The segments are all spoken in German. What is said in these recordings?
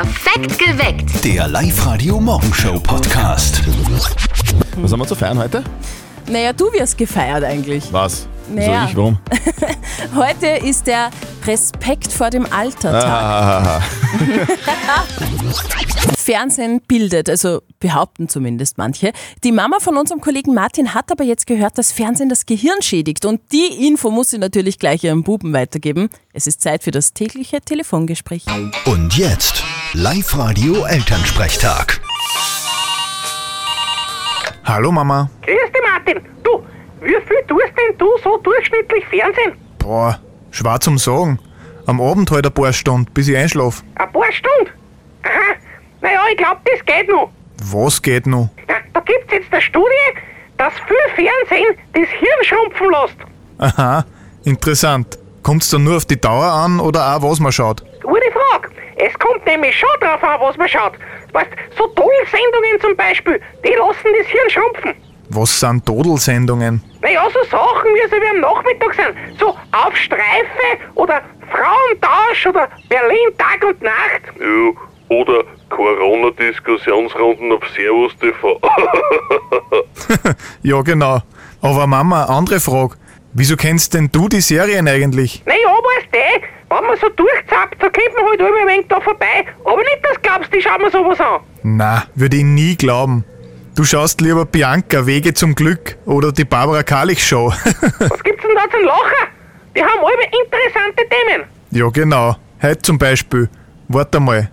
Perfekt geweckt. Der Live-Radio-Morgenshow-Podcast. Was haben wir zu feiern heute? Naja, du wirst gefeiert eigentlich. Was? Naja. So ich, warum? Heute ist der Respekt vor dem Alter Tag. Ah, Fernsehen bildet, also behaupten zumindest manche. Die Mama von unserem Kollegen Martin hat aber jetzt gehört, dass Fernsehen das Gehirn schädigt. Und die Info muss sie natürlich gleich ihrem Buben weitergeben. Es ist Zeit für das tägliche Telefongespräch. Und jetzt Live-Radio-Elternsprechtag. Hallo Mama. Grüß dich, Martin. Du, wie viel tust denn du so durchschnittlich Fernsehen? Boah, schwer zum Sagen. Am Abend halt ein paar Stunden, bis ich einschlaf. Ein paar Stunden? Aha. Naja, ich glaub, das geht noch. Was geht noch? Na, da gibt's jetzt eine Studie, dass viel Fernsehen das Hirn schrumpfen lässt. Aha, interessant. Kommt's dann nur auf die Dauer an oder auch was man schaut? Gute Frage. Es kommt nämlich schon drauf an, was man schaut. Weißt, so Toll-Sendungen zum Beispiel, die lassen das Hirn schrumpfen. Was sind Todelsendungen? Naja, so Sachen, wie sie wie am Nachmittag sind. So Auf Streife oder Frauentausch oder Berlin Tag und Nacht. Ja, oder Corona-Diskussionsrunden auf Servus TV. Ja, genau. Aber Mama, andere Frage. Wieso kennst denn du die Serien eigentlich? Naja, weißt du, wenn man so durchzappt, da kommt man halt immer ein wenig da vorbei. Aber nicht, dass du glaubst, die schauen mir sowas an. Na, würde ich nie glauben. Du schaust lieber Bianca, Wege zum Glück oder die Barbara Karlich Show. Was gibt's denn da zum Lachen? Die haben alle interessante Themen. ja, genau. Heute zum Beispiel. Warte mal.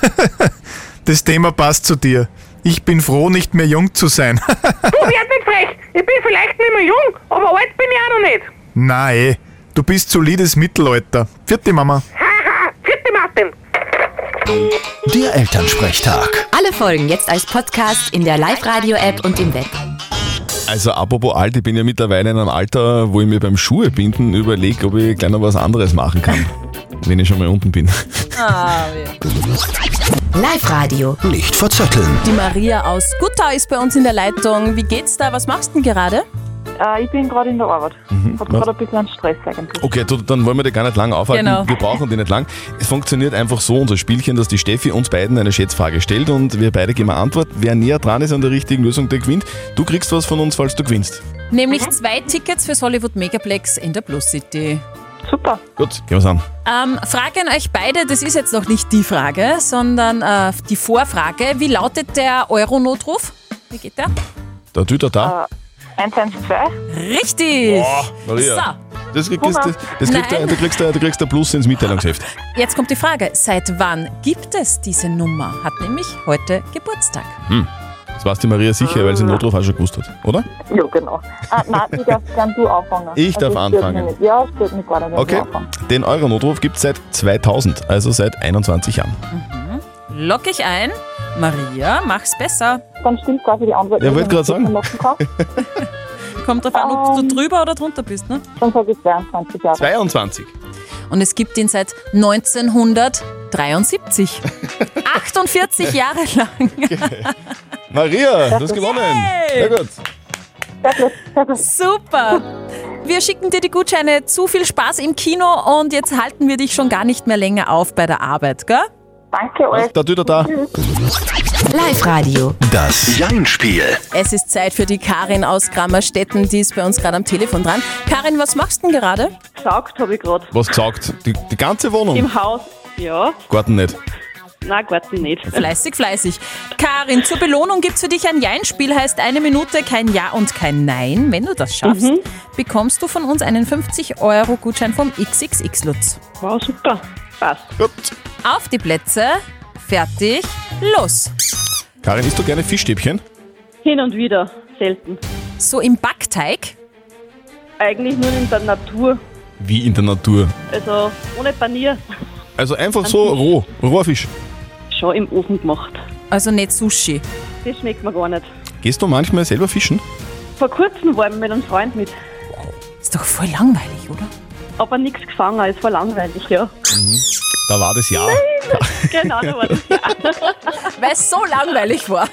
das Thema passt zu dir. Ich bin froh, nicht mehr jung zu sein. Du werd nicht frech. Ich bin vielleicht nicht mehr jung, aber alt bin ich auch noch nicht. Nein, du bist solides Mittelalter. Vierte Mama. Haha, vierte Martin. Der Elternsprechtag. Alle Folgen jetzt als Podcast in der Live-Radio-App und im Web. also apropos alt, ich bin ja mittlerweile in einem Alter, wo ich mir beim Schuhebinden überlege, ob ich gleich noch was anderes machen kann. Wenn ich schon mal unten bin. Live-Radio. Nicht verzetteln. Die Maria aus Gutau ist bei uns in der Leitung. Wie geht's da? Was machst du denn gerade? Äh, ich bin gerade in der Arbeit. Mhm. Hab was? gerade ein bisschen einen Stress eigentlich. Okay, du, dann wollen wir dich gar nicht lange aufhalten. Genau. Wir brauchen die nicht lang. Es funktioniert einfach so, unser Spielchen, dass die Steffi uns beiden eine Schätzfrage stellt und wir beide geben eine Antwort. Wer näher dran ist an der richtigen Lösung, der gewinnt. Du kriegst was von uns, falls du gewinnst. Nämlich zwei Tickets fürs Hollywood Megaplex in der Plus City. Super. Gut, gehen wir's an. Ähm, Frage an euch beide, das ist jetzt noch nicht die Frage, sondern äh, die Vorfrage. Wie lautet der Euronotruf? Wie geht der? Der Tüter da. 112. Richtig! Maria. Das, kriegst, das, Hunger. das kriegst du, du, kriegst, du du kriegst ein Plus ins Mitteilungsheft. Jetzt kommt die Frage, seit wann gibt es diese Nummer? Hat nämlich heute Geburtstag. Das weiß die Maria sicher, weil sie den Notruf auch schon gewusst hat, oder? Ja, genau. Ah, nein, ich darf gern du anfangen. Ich darf es stört anfangen. mich. Ja, es stört mich gar nicht, Okay. du. Den Euro-Notruf gibt es seit 2000, also seit 21 Jahren. Lock ich ein. Maria, mach's besser. Dann stimmt quasi die Antwort. Ja, wollte ich sagen. Kommt drauf an, ob Ähm. du drüber oder drunter bist. Ne? Dann sage ich 22 Jahre. 22. Und es gibt ihn seit 1973. 48 Jahre lang. Maria, du hast gewonnen. Sehr gut. Super. Wir schicken dir die Gutscheine. Zu viel Spaß im Kino und jetzt halten wir dich schon gar nicht mehr länger auf bei der Arbeit, gell? Danke euch. Der Tüter da. Live-Radio. Das Jein-Spiel. Es ist Zeit für die Karin aus Grammerstetten, die ist bei uns gerade am Telefon dran. Karin, was machst du denn gerade? Gesaugt habe ich gerade. Was gesagt? Die, die ganze Wohnung? Im Haus. Ja. Garten nicht. Nein, Garten nicht. Fleißig, fleißig. Karin, zur Belohnung gibt's für dich ein Jein-Spiel, heißt eine Minute kein Ja und kein Nein. Wenn du das schaffst, bekommst du von uns einen 50-Euro-Gutschein vom XXX-Lutz. Wow, super. Passt. Gut. Auf die Plätze, fertig, los. Karin, isst du gerne Fischstäbchen? Hin und wieder. Selten. So im Backteig, Eigentlich nur in der Natur. Wie in der Natur. Also ohne Panier. Also einfach so roh, roher Fisch. Schon im Ofen gemacht. also nicht Sushi. Das schmeckt mir gar nicht. Gehst du manchmal selber fischen? Vor kurzem waren wir mit einem Freund mit. Ist doch voll langweilig, oder? Aber nichts gefangen, es war langweilig, ja. Da war das Jahr. Genau, da war das ja. Weil es so langweilig war.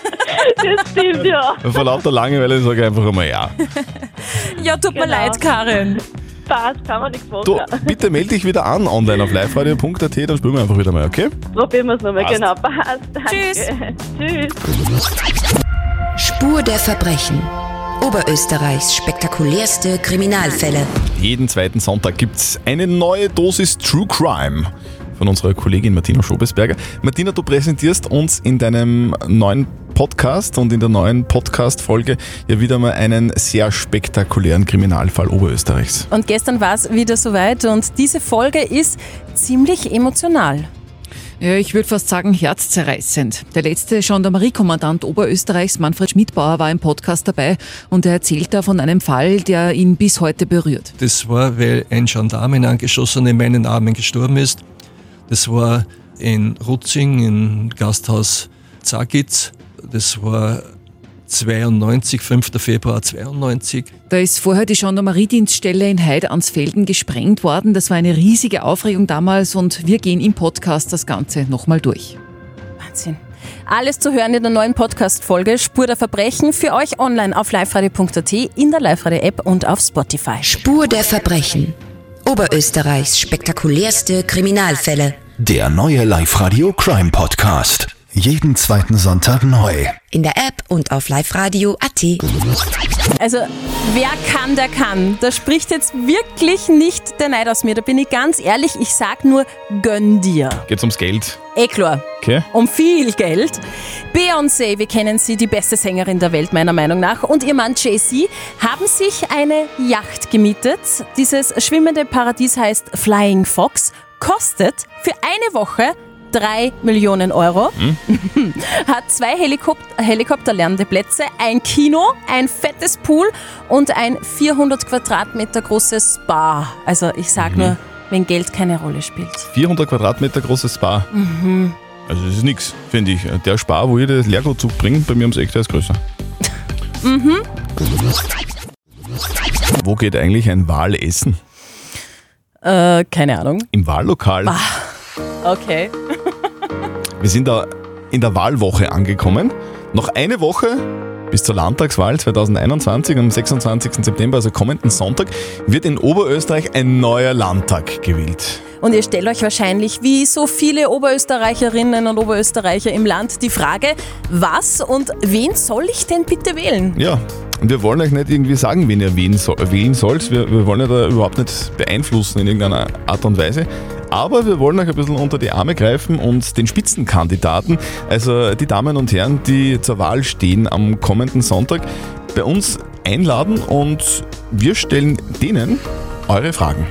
Das stimmt, ja. Vor lauter Langeweile sage ich einfach einmal ja. Ja, tut mir Genau. leid, Karin. Passt, kann man nichts machen. Du, bitte melde dich wieder an online auf liveradio.at, dann spielen wir einfach wieder mal, okay? Probieren wir es nochmal, Passt. genau. Passt. Danke. Tschüss. Tschüss. Spur der Verbrechen. Oberösterreichs spektakulärste Kriminalfälle. Jeden zweiten Sonntag gibt's eine neue Dosis True Crime von unserer Kollegin Martina Schobesberger. Martina, du präsentierst uns in deinem neuen Podcast und in der neuen Podcast-Folge ja wieder mal einen sehr spektakulären Kriminalfall Oberösterreichs. Und gestern war es wieder soweit und diese Folge ist ziemlich emotional. Ja, ich würde fast sagen herzzerreißend. Der letzte Gendarmeriekommandant Oberösterreichs, Manfred Schmidbauer, war im Podcast dabei und er erzählt da von einem Fall, der ihn bis heute berührt. Das war, weil ein Gendarm, ein Angeschossener in meinen Armen gestorben ist. Das war in Rutzing, im Gasthaus Zagitz. Das war 92, 5. Februar 92. Da ist vorher die Gendarmeriedienststelle in Heidansfelden gesprengt worden. Das war eine riesige Aufregung damals und wir gehen im Podcast das Ganze nochmal durch. Wahnsinn. Alles zu hören in der neuen Podcast-Folge Spur der Verbrechen für euch online auf liveradio.at, in der Live-Radio-App und auf Spotify. Spur der Verbrechen. Oberösterreichs spektakulärste Kriminalfälle. Der neue Live-Radio Crime Podcast. Jeden zweiten Sonntag neu. In der App und auf liveradio.at. Also, wer kann, der kann. Da spricht jetzt wirklich nicht der Neid aus mir. Da bin ich ganz ehrlich, ich sag nur, gönn dir. Geht's ums Geld? Eh klar. Okay. Um viel Geld. Beyoncé, wir kennen sie, die beste Sängerin der Welt meiner Meinung nach, und ihr Mann Jay-Z haben sich eine Yacht gemietet. Dieses schwimmende Paradies heißt Flying Fox, kostet für eine Woche 3 Millionen Euro, hat zwei Helikop Helikopterlandeplätze, ein Kino, ein fettes Pool und ein 400 Quadratmeter großes Spa. Also ich sag nur, wenn Geld keine Rolle spielt. 400 Quadratmeter großes Spa. Also das ist nix, finde ich. Der Spar, wo ich das Leergutzug bringe, bei mir ums Eck, der ist größer. Wo geht eigentlich ein Wal essen? Äh, keine Ahnung. Im Wahllokal. Okay. Wir sind da in der Wahlwoche angekommen. Noch eine Woche bis zur Landtagswahl 2021 am 26. September, also kommenden Sonntag, wird in Oberösterreich ein neuer Landtag gewählt. Und ihr stellt euch wahrscheinlich, wie so viele Oberösterreicherinnen und Oberösterreicher im Land, die Frage, was und wen soll ich denn bitte wählen? Ja, und wir wollen euch nicht irgendwie sagen, wen ihr wählen, so, wählen sollt. Wir, wir wollen ja da überhaupt nicht beeinflussen in irgendeiner Art und Weise. Aber wir wollen euch ein bisschen unter die Arme greifen und den Spitzenkandidaten, also die Damen und Herren, die zur Wahl stehen am kommenden Sonntag, bei uns einladen und wir stellen denen eure Fragen.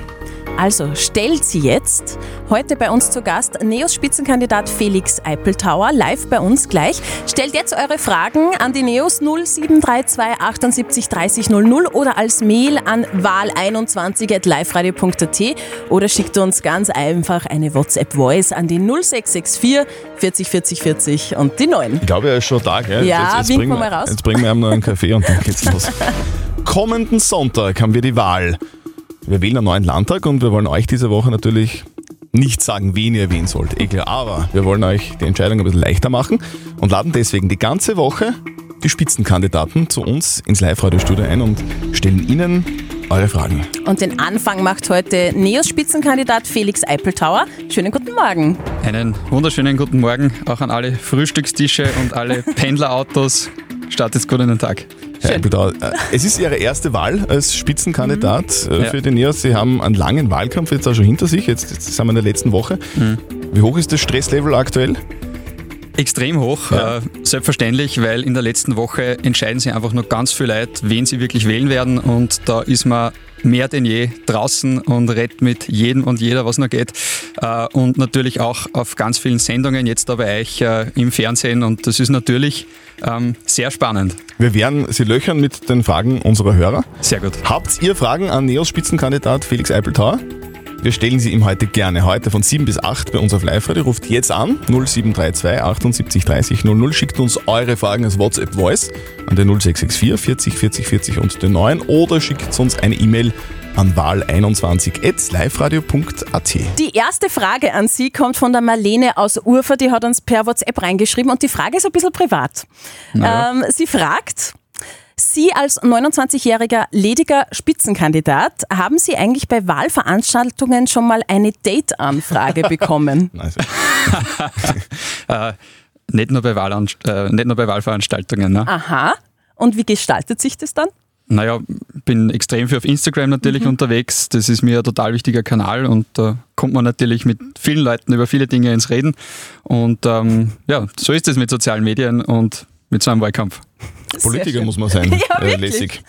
Also stellt sie jetzt. Heute bei uns zu Gast Neos Spitzenkandidat Felix Eipeltauer, live bei uns gleich. Stellt jetzt eure Fragen an die Neos 0732 78 30 00 oder als Mail an wahl21.liveradio.at oder schickt uns ganz einfach eine WhatsApp-Voice an die 0664 40 40 40 und die 9. Ich glaube, er ist schon da, gell? Ja, winken bringen wir mal raus. Jetzt bringen wir ihm noch einen Kaffee und dann geht's los. Kommenden Sonntag haben wir die Wahl. Wir wählen einen neuen Landtag und wir wollen euch diese Woche natürlich nicht sagen, wen ihr wählen sollt. Eh klar, aber wir wollen euch die Entscheidung ein bisschen leichter machen und laden deswegen die ganze Woche die Spitzenkandidaten zu uns ins Live-Radio-Studio ein und stellen ihnen eure Fragen. Und den Anfang macht heute Neos Spitzenkandidat Felix Eipeltauer. Schönen guten Morgen. Einen wunderschönen guten Morgen auch an alle Frühstückstische und alle Pendlerautos. Startet gut in den Tag. Herr äh, es ist Ihre erste Wahl als Spitzenkandidat äh, Ja. für den NEOS. Sie haben einen langen Wahlkampf jetzt auch schon hinter sich. Jetzt, jetzt sind wir in der letzten Woche. Wie hoch ist das Stresslevel aktuell? Extrem hoch, Ja. äh, selbstverständlich, weil in der letzten Woche entscheiden sich einfach nur ganz viele Leute, wen sie wirklich wählen werden und da ist man mehr denn je draußen und redet mit jedem und jeder, was noch geht äh, und natürlich auch auf ganz vielen Sendungen, jetzt da bei euch äh, im Fernsehen und das ist natürlich ähm, sehr spannend. Wir werden Sie löchern mit den Fragen unserer Hörer. Sehr gut. Habt ihr Fragen an NEOS Spitzenkandidat Felix Eipeltauer? Wir stellen sie ihm heute gerne. Heute von 7 bis 8 bei uns auf Live-Radio. Ruft jetzt an 0732 78 30 00. Schickt uns eure Fragen als WhatsApp-Voice an den 0664 40 40 40 und den 9 oder schickt uns eine E-Mail an wahl21.liveradio.at. Die erste Frage an Sie kommt von der Marlene aus Urfa, die hat uns per WhatsApp reingeschrieben und die Frage ist ein bisschen privat. Naja. Ähm, sie fragt, Sie als 29-jähriger lediger Spitzenkandidat, haben Sie eigentlich bei Wahlveranstaltungen schon mal eine Date-Anfrage bekommen? Also, Äh, nicht, nur bei Wahlanst äh, nicht nur bei Wahlveranstaltungen. Ne? Aha. Und wie gestaltet sich das dann? Naja, bin extrem viel auf Instagram natürlich unterwegs. Das ist mir ein total wichtiger Kanal und da kommt man natürlich mit vielen Leuten über viele Dinge ins Reden. Und ähm, ja, so ist es mit sozialen Medien und mit so einem Wahlkampf. Politiker muss man sein. Ja, äh, lässig.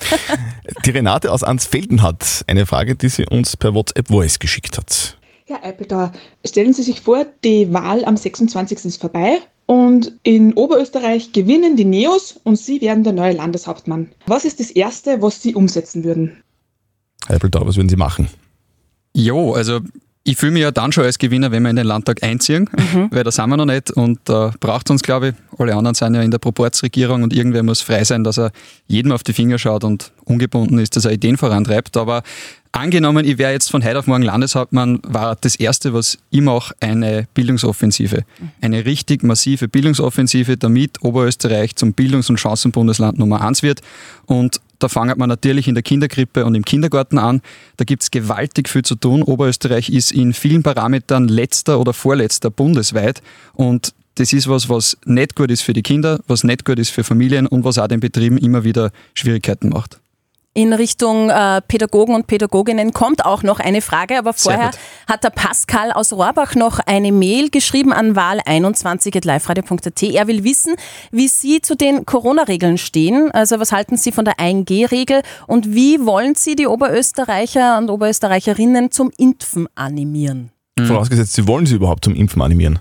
Die Renate aus Ansfelden hat eine Frage, die sie uns per WhatsApp Voice geschickt hat. Herr Eipelter, stellen Sie sich vor, die Wahl am 26. ist vorbei und in Oberösterreich gewinnen die Neos und Sie werden der neue Landeshauptmann. Was ist das Erste, was Sie umsetzen würden? Heipeltau, was würden Sie machen? Jo, also ich fühle mich ja dann schon als Gewinner, wenn wir in den Landtag einziehen, weil da sind wir noch nicht und da braucht es uns, glaube ich. Alle anderen sind ja in der Proportsregierung und irgendwer muss frei sein, dass er jedem auf die Finger schaut und ungebunden ist, dass er Ideen vorantreibt. Aber angenommen, ich wäre jetzt von heute auf morgen Landeshauptmann, war das Erste, was ich mache, eine Bildungsoffensive. Eine richtig massive Bildungsoffensive, damit Oberösterreich zum Bildungs- und Chancenbundesland Nummer eins wird. Und da fängt man natürlich in der Kinderkrippe und im Kindergarten an. Da gibt es gewaltig viel zu tun. Oberösterreich ist in vielen Parametern letzter oder vorletzter bundesweit. Und das ist was, was nicht gut ist für die Kinder, was nicht gut ist für Familien und was auch den Betrieben immer wieder Schwierigkeiten macht. In Richtung äh, Pädagogen und Pädagoginnen kommt auch noch eine Frage, aber vorher hat der Pascal aus Rohrbach noch eine Mail geschrieben an wahl21.liveradio.at. Er will wissen, wie Sie zu den Corona-Regeln stehen. Also was halten Sie von der 1G-Regel und wie wollen Sie die Oberösterreicher und Oberösterreicherinnen zum Impfen animieren? Vorausgesetzt, Sie wollen sie überhaupt zum Impfen animieren.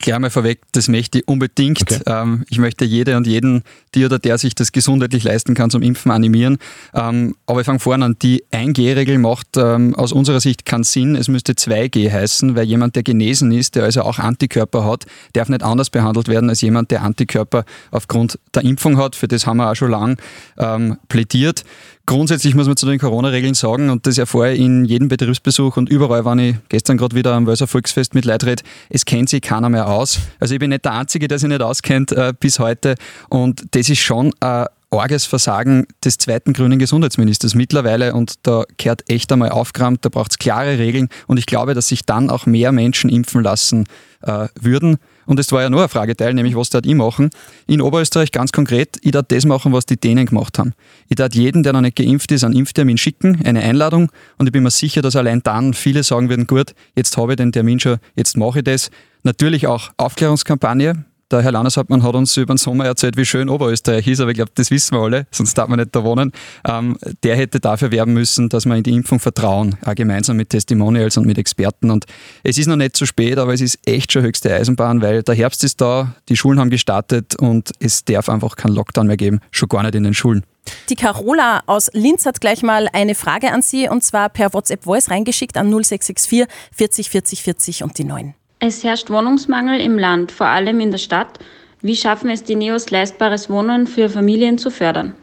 Gleich mal vorweg, das möchte ich unbedingt. Okay. Ähm, ich möchte jede und jeden, die oder der sich das gesundheitlich leisten kann, zum Impfen animieren. Ähm, aber ich fange vorne an. Die 1G-Regel macht ähm, aus unserer Sicht keinen Sinn. Es müsste 2G heißen, weil jemand, der genesen ist, der also auch Antikörper hat, darf nicht anders behandelt werden als jemand, der Antikörper aufgrund der Impfung hat. Für das haben wir auch schon lang ähm, plädiert. Grundsätzlich muss man zu den Corona-Regeln sagen, und das erfahre ich in jedem Betriebsbesuch und überall, wenn ich gestern gerade wieder am Wölser Volksfest mit Leuten rede, es kennt sich keiner mehr aus. Also ich bin nicht der Einzige, der sich nicht auskennt äh, bis heute. Und das ist schon ein arges Versagen des zweiten grünen Gesundheitsministers mittlerweile und da kehrt echt einmal aufgeräumt, da braucht es klare Regeln und ich glaube, dass sich dann auch mehr Menschen impfen lassen äh, würden. Und es war ja nur ein Frageteil, nämlich was darf ich machen? In Oberösterreich ganz konkret, ich darf das machen, was die Dänen gemacht haben. Ich darf jeden, der noch nicht geimpft ist, einen Impftermin schicken, eine Einladung und ich bin mir sicher, dass allein dann viele sagen würden, gut, jetzt habe ich den Termin schon, jetzt mache ich das. Natürlich auch Aufklärungskampagne. Der Herr Landeshauptmann hat uns über den Sommer erzählt, wie schön Oberösterreich ist, aber ich glaube, das wissen wir alle, sonst darf man nicht da wohnen. Ähm, der hätte dafür werben müssen, dass wir in die Impfung vertrauen, auch gemeinsam mit Testimonials und mit Experten. Und es ist noch nicht zu spät, aber es ist echt schon höchste Eisenbahn, weil der Herbst ist da, die Schulen haben gestartet und es darf einfach keinen Lockdown mehr geben, schon gar nicht in den Schulen. Die Carola aus Linz hat gleich mal eine Frage an Sie und zwar per WhatsApp Voice reingeschickt an 0664 40 40 40 und die 9. Es herrscht Wohnungsmangel im Land, vor allem in der Stadt. Wie schaffen es die Neos, leistbares Wohnen für Familien zu fördern?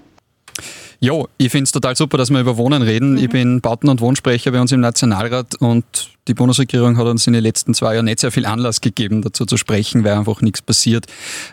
Jo, ich finde es total super, dass wir über Wohnen reden. Ich bin Bauten- und Wohnsprecher bei uns im Nationalrat und die Bundesregierung hat uns in den letzten zwei Jahren nicht sehr viel Anlass gegeben, dazu zu sprechen, weil einfach nichts passiert.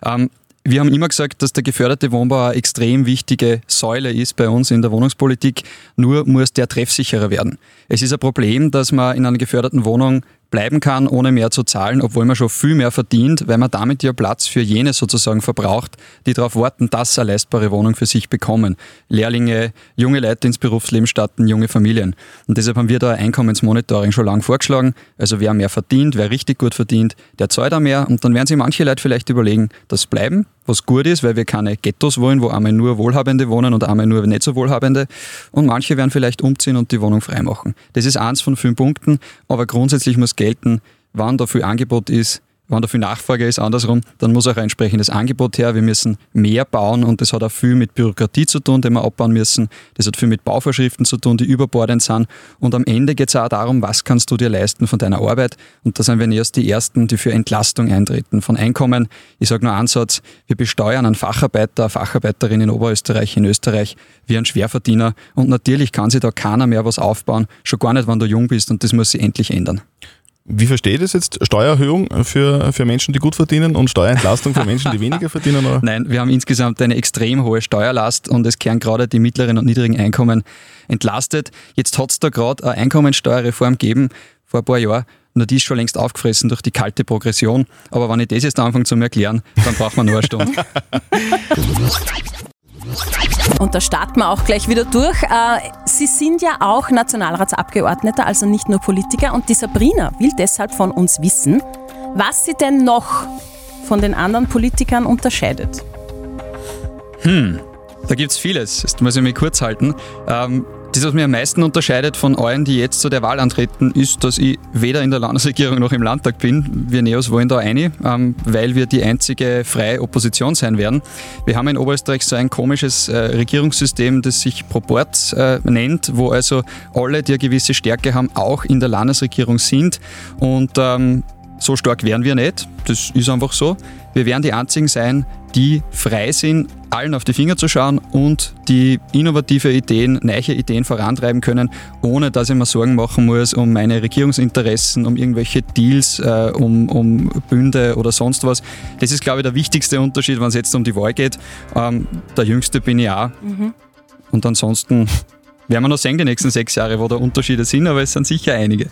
Ähm, wir haben immer gesagt, dass der geförderte Wohnbau eine extrem wichtige Säule ist bei uns in der Wohnungspolitik. Nur muss der treffsicherer werden. Es ist ein Problem, dass man in einer geförderten Wohnung bleiben kann, ohne mehr zu zahlen, obwohl man schon viel mehr verdient, weil man damit ja Platz für jene sozusagen verbraucht, die darauf warten, dass sie eine leistbare Wohnung für sich bekommen. Lehrlinge, junge Leute ins Berufsleben starten, junge Familien. Und deshalb haben wir da ein Einkommensmonitoring schon lange vorgeschlagen. Also wer mehr verdient, wer richtig gut verdient, der zahlt auch mehr. Und dann werden sich manche Leute vielleicht überlegen, das bleiben, was gut ist, weil wir keine Ghettos wollen, wo einmal nur Wohlhabende wohnen und einmal nur nicht so Wohlhabende. Und manche werden vielleicht umziehen und die Wohnung freimachen. Das ist eins von fünf Punkten, aber grundsätzlich muss gelten, wann da viel Angebot ist, wenn da viel Nachfrage ist, andersrum, dann muss auch ein entsprechendes Angebot her. Wir müssen mehr bauen und das hat auch viel mit Bürokratie zu tun, die wir abbauen müssen. Das hat viel mit Bauvorschriften zu tun, die überbordend sind. Und am Ende geht es auch darum, was kannst du dir leisten von deiner Arbeit. Und da sind wir erst die Ersten, die für Entlastung eintreten von Einkommen. Ich sage nur einen Satz, wir besteuern einen Facharbeiter, eine Facharbeiterin in Oberösterreich, in Österreich, wie einen Schwerverdiener. Und natürlich kann sich da keiner mehr was aufbauen, schon gar nicht, wenn du jung bist und das muss sich endlich ändern. Wie verstehe ich das jetzt? Steuererhöhung für, für Menschen, die gut verdienen und Steuerentlastung für Menschen, die weniger verdienen? Oder? Nein, wir haben insgesamt eine extrem hohe Steuerlast und es kehren gerade die mittleren und niedrigen Einkommen entlastet. Jetzt hat es da gerade eine Einkommensteuerreform gegeben vor ein paar Jahren. Nur die ist schon längst aufgefressen durch die kalte Progression. Aber wenn ich das jetzt anfange zu erklären, dann braucht man nur eine Stunde. Und da starten wir auch gleich wieder durch. Äh, Sie sind ja auch Nationalratsabgeordneter, also nicht nur Politiker. Und die Sabrina will deshalb von uns wissen, was sie denn noch von den anderen Politikern unterscheidet. Hm, da gibt es vieles. Jetzt muss ich mich kurz halten. Ähm, das, was mich am meisten unterscheidet von allen, die jetzt zu der Wahl antreten, ist, dass ich weder in der Landesregierung noch im Landtag bin. Wir Neos wollen da eine, ähm, weil wir die einzige freie Opposition sein werden. Wir haben in Oberösterreich so ein komisches äh, Regierungssystem, das sich Proport äh, nennt, wo also alle, die eine gewisse Stärke haben, auch in der Landesregierung sind. Und ähm, so stark wären wir nicht. Das ist einfach so. Wir werden die einzigen sein, die frei sind, allen auf die Finger zu schauen und die innovative Ideen, neue Ideen vorantreiben können, ohne dass ich mir Sorgen machen muss um meine Regierungsinteressen, um irgendwelche Deals, äh, um, um Bünde oder sonst was. Das ist, glaube ich, der wichtigste Unterschied, wenn es jetzt um die Wahl geht. Ähm, der Jüngste bin ich auch. Mhm. Und ansonsten werden wir noch sehen, die nächsten sechs Jahre, wo da Unterschiede sind, aber es sind sicher einige.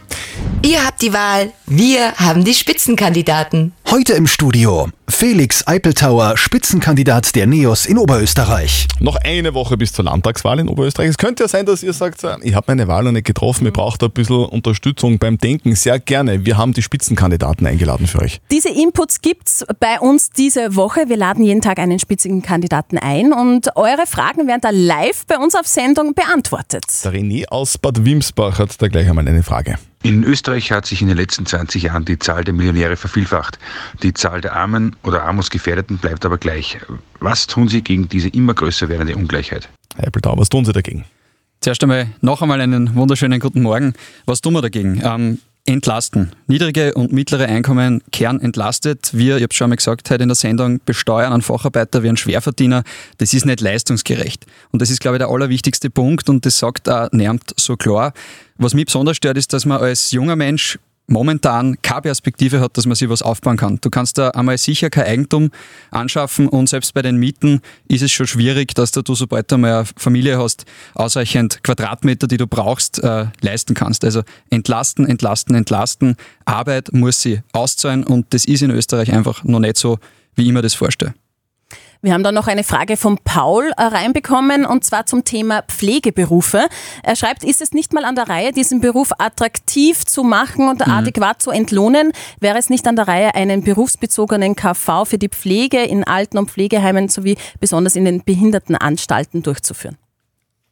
Ihr habt die Wahl, wir haben die Spitzenkandidaten. Heute im Studio Felix Eipeltauer, Spitzenkandidat der NEOS in Oberösterreich. Noch eine Woche bis zur Landtagswahl in Oberösterreich. Es könnte ja sein, dass ihr sagt, ich habe meine Wahl noch nicht getroffen, ihr braucht ein bisschen Unterstützung beim Denken. Sehr gerne. Wir haben die Spitzenkandidaten eingeladen für euch. Diese Inputs gibt's bei uns diese Woche. Wir laden jeden Tag einen Spitzenkandidaten ein und eure Fragen werden da live bei uns auf Sendung beantwortet. Der René aus Bad Wimsbach hat da gleich einmal eine Frage. In Österreich hat sich in den letzten 20 Jahren die Zahl der Millionäre vervielfacht. Die Zahl der Armen oder Armutsgefährdeten bleibt aber gleich. Was tun Sie gegen diese immer größer werdende Ungleichheit? Herr Eppeltau, was tun Sie dagegen? Zuerst einmal noch einmal einen wunderschönen guten Morgen. Was tun wir dagegen? Ähm, entlasten. Niedrige und mittlere Einkommen kehren entlastet. Wir, ich habe schon einmal gesagt heute in der Sendung, besteuern einen Facharbeiter wie einen Schwerverdiener. Das ist nicht leistungsgerecht. Und das ist, glaube ich, der allerwichtigste Punkt und das sagt auch Nermt so klar. Was mich besonders stört, ist, dass man als junger Mensch momentan keine Perspektive hat, dass man sich was aufbauen kann. Du kannst da einmal sicher kein Eigentum anschaffen und selbst bei den Mieten ist es schon schwierig, dass du, sobald du mal eine Familie hast, ausreichend Quadratmeter, die du brauchst, äh, leisten kannst. Also entlasten, entlasten, entlasten. Arbeit muss sie auszahlen und das ist in Österreich einfach noch nicht so, wie ich mir das vorstelle. Wir haben dann noch eine Frage von Paul äh, reinbekommen und zwar zum Thema Pflegeberufe. Er schreibt, ist es nicht mal an der Reihe, diesen Beruf attraktiv zu machen und mhm. adäquat zu entlohnen? Wäre es nicht an der Reihe, einen berufsbezogenen KV für die Pflege in Alten- und Pflegeheimen sowie besonders in den Behindertenanstalten durchzuführen?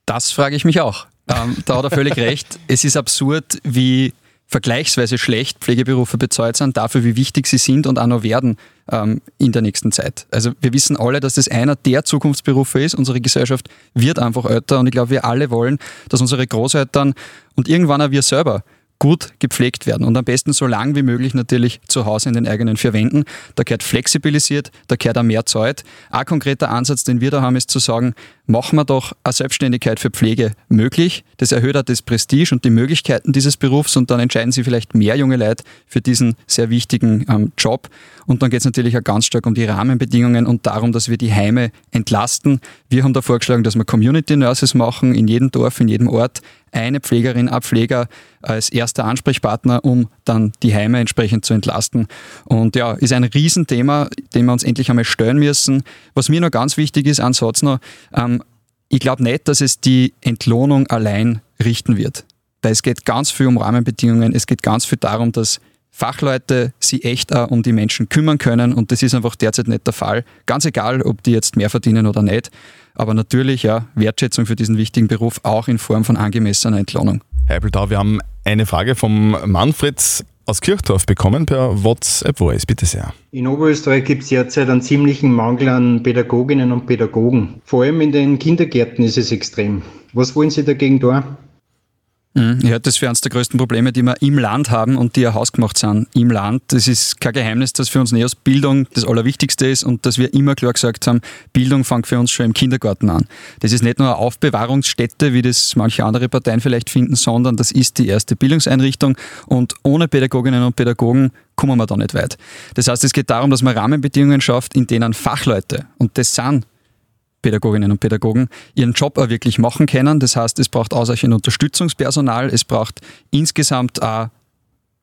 Das frage ich mich auch. Ähm, da hat er völlig recht. Es ist absurd, wie vergleichsweise schlecht Pflegeberufe bezahlt sind, dafür, wie wichtig sie sind und auch noch werden ähm, in der nächsten Zeit. Also wir wissen alle, dass das einer der Zukunftsberufe ist. Unsere Gesellschaft wird einfach älter und ich glaube, wir alle wollen, dass unsere Großeltern und irgendwann auch wir selber gut gepflegt werden und am besten so lang wie möglich natürlich zu Hause in den eigenen vier Wänden. Da gehört flexibilisiert, da gehört auch mehr Zeit. Ein konkreter Ansatz, den wir da haben, ist zu sagen, machen wir doch eine Selbstständigkeit für Pflege möglich. Das erhöht auch das Prestige und die Möglichkeiten dieses Berufs und dann entscheiden sich vielleicht mehr junge Leute für diesen sehr wichtigen ähm, Job. Und dann geht es natürlich auch ganz stark um die Rahmenbedingungen und darum, dass wir die Heime entlasten. Wir haben da vorgeschlagen, dass wir Community Nurses machen, in jedem Dorf, in jedem Ort eine Pflegerin, ein Pfleger als erster Ansprechpartner, um dann die Heime entsprechend zu entlasten. Und ja, ist ein Riesenthema, dem wir uns endlich einmal stellen müssen. Was mir noch ganz wichtig ist, Satz noch, ähm, ich glaube nicht, dass es die Entlohnung allein richten wird. Weil es geht ganz viel um Rahmenbedingungen, es geht ganz viel darum, dass Fachleute sich echt auch um die Menschen kümmern können und das ist einfach derzeit nicht der Fall. Ganz egal, ob die jetzt mehr verdienen oder nicht. Aber natürlich ja, Wertschätzung für diesen wichtigen Beruf auch in Form von angemessener Entlohnung. Herr Eppeltau, wir haben eine Frage vom Manfred aus Kirchdorf bekommen per WhatsApp Voice. Bitte sehr. In Oberösterreich gibt es derzeit einen ziemlichen Mangel an Pädagoginnen und Pädagogen. Vor allem in den Kindergärten ist es extrem. Was wollen Sie dagegen tun? Mhm. Halte das für eines der größten Probleme, die wir im Land haben und die ja hausgemacht sind im Land. Das ist kein Geheimnis, dass für uns Neos Bildung das Allerwichtigste ist und dass wir immer klar gesagt haben, Bildung fängt für uns schon im Kindergarten an. Das ist nicht nur eine Aufbewahrungsstätte, wie das manche andere Parteien vielleicht finden, sondern das ist die erste Bildungseinrichtung und ohne Pädagoginnen und Pädagogen kommen wir da nicht weit. Das heißt, es geht darum, dass man Rahmenbedingungen schafft, in denen Fachleute, und das sind Pädagoginnen und Pädagogen ihren Job auch wirklich machen können. Das heißt, es braucht ausreichend Unterstützungspersonal, es braucht insgesamt auch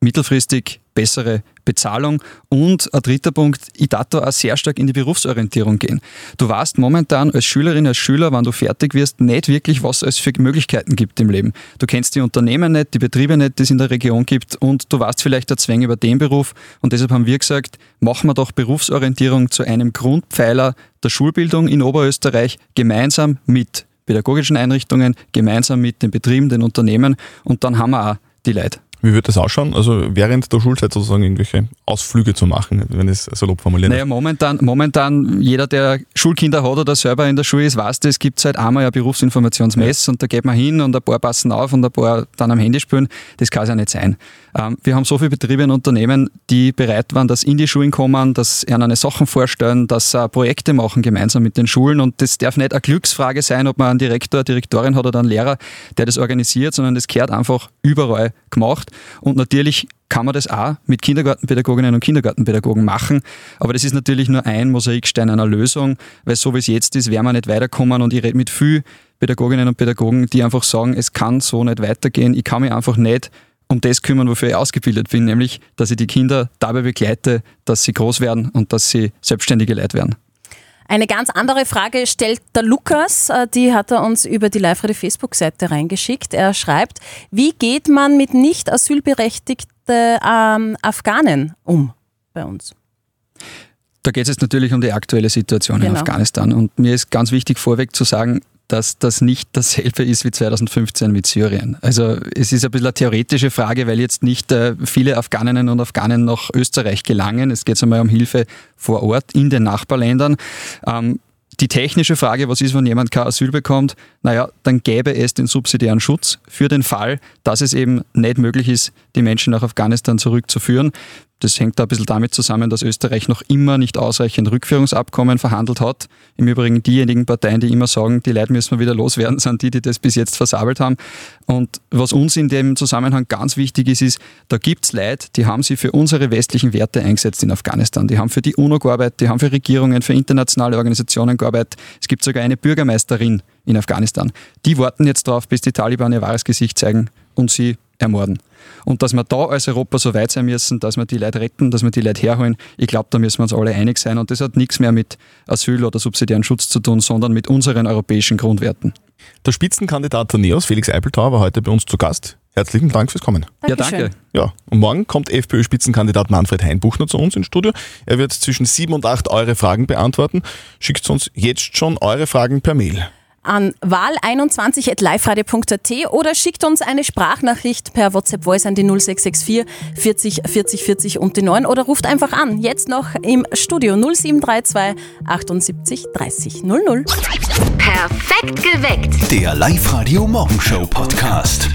mittelfristig bessere Bezahlung und ein dritter Punkt, ich darf da auch sehr stark in die Berufsorientierung gehen. Du weißt momentan als Schülerin, als Schüler, wenn du fertig wirst, nicht wirklich, was es für Möglichkeiten gibt im Leben. Du kennst die Unternehmen nicht, die Betriebe nicht, die es in der Region gibt und du weißt vielleicht der Zwang über den Beruf und deshalb haben wir gesagt, machen wir doch Berufsorientierung zu einem Grundpfeiler der Schulbildung in Oberösterreich gemeinsam mit pädagogischen Einrichtungen, gemeinsam mit den Betrieben, den Unternehmen und dann haben wir auch die Leute. Wie wird das ausschauen? Also während der Schulzeit sozusagen irgendwelche Ausflüge zu machen, wenn ich es salopp formulieren Naja, momentan, momentan, jeder, der Schulkinder hat oder selber in der Schule ist, weiß es gibt seit einmal ein Berufsinformationsmess ja. und da geht man hin und ein paar passen auf und ein paar dann am Handy spielen. Das kann es ja nicht sein. Ähm, wir haben so viele Betriebe und Unternehmen, die bereit waren, dass in die Schulen kommen, dass ihnen eine Sachen vorstellen, dass sie Projekte machen gemeinsam mit den Schulen und das darf nicht eine Glücksfrage sein, ob man einen Direktor, Direktorin hat oder einen Lehrer, der das organisiert, sondern das gehört einfach überall gemacht und natürlich kann man das auch mit Kindergartenpädagoginnen und Kindergartenpädagogen machen. Aber das ist natürlich nur ein Mosaikstein einer Lösung, weil so wie es jetzt ist, werden wir nicht weiterkommen. Und ich rede mit vielen Pädagoginnen und Pädagogen, die einfach sagen, es kann so nicht weitergehen. Ich kann mich einfach nicht um das kümmern, wofür ich ausgebildet bin, nämlich, dass ich die Kinder dabei begleite, dass sie groß werden und dass sie selbstständige Leute werden. Eine ganz andere Frage stellt der Lukas, äh, die hat er uns über die Live-Radio Facebook-Seite reingeschickt. Er schreibt, wie geht man mit nicht asylberechtigten ähm, Afghanen um bei uns? Da geht es jetzt natürlich um die aktuelle Situation genau. in Afghanistan. Und mir ist ganz wichtig vorweg zu sagen, dass das nicht dasselbe ist wie 2015 mit Syrien. Also es ist ein bisschen eine theoretische Frage, weil jetzt nicht äh, viele Afghaninnen und Afghanen nach Österreich gelangen. Es geht einmal um Hilfe vor Ort in den Nachbarländern. Ähm, die technische Frage, was ist, wenn jemand kein Asyl bekommt? Naja, dann gäbe es den subsidiären Schutz für den Fall, dass es eben nicht möglich ist, die Menschen nach Afghanistan zurückzuführen. Das hängt da ein bisschen damit zusammen, dass Österreich noch immer nicht ausreichend Rückführungsabkommen verhandelt hat. Im Übrigen diejenigen Parteien, die immer sagen, die Leute müssen wir wieder loswerden, sind die, die das bis jetzt versabelt haben. Und was uns in dem Zusammenhang ganz wichtig ist, ist, da gibt es Leute, die haben sich für unsere westlichen Werte eingesetzt in Afghanistan. Die haben für die UNO gearbeitet, die haben für Regierungen, für internationale Organisationen gearbeitet. Es gibt sogar eine Bürgermeisterin in Afghanistan. Die warten jetzt darauf, bis die Taliban ihr wahres Gesicht zeigen und sie ermorden. Und dass wir da als Europa so weit sein müssen, dass wir die Leute retten, dass wir die Leute herholen, ich glaube, da müssen wir uns alle einig sein. Und das hat nichts mehr mit Asyl oder subsidiären Schutz zu tun, sondern mit unseren europäischen Grundwerten. Der Spitzenkandidat der NEOS, Felix Eipeltauer, war heute bei uns zu Gast. Herzlichen Dank fürs Kommen. Dankeschön. Ja, danke. Ja, und morgen kommt FPÖ-Spitzenkandidat Manfred Heinbuchner zu uns ins Studio. Er wird zwischen sieben und acht eure Fragen beantworten. Schickt uns jetzt schon eure Fragen per Mail an wahl21.liferadio.at oder schickt uns eine Sprachnachricht per WhatsApp Voice an die 0664 40 40 40 und die 9 oder ruft einfach an. Jetzt noch im Studio 0732 78 30 00. Perfekt geweckt. Der Live-Radio Morgenshow Podcast.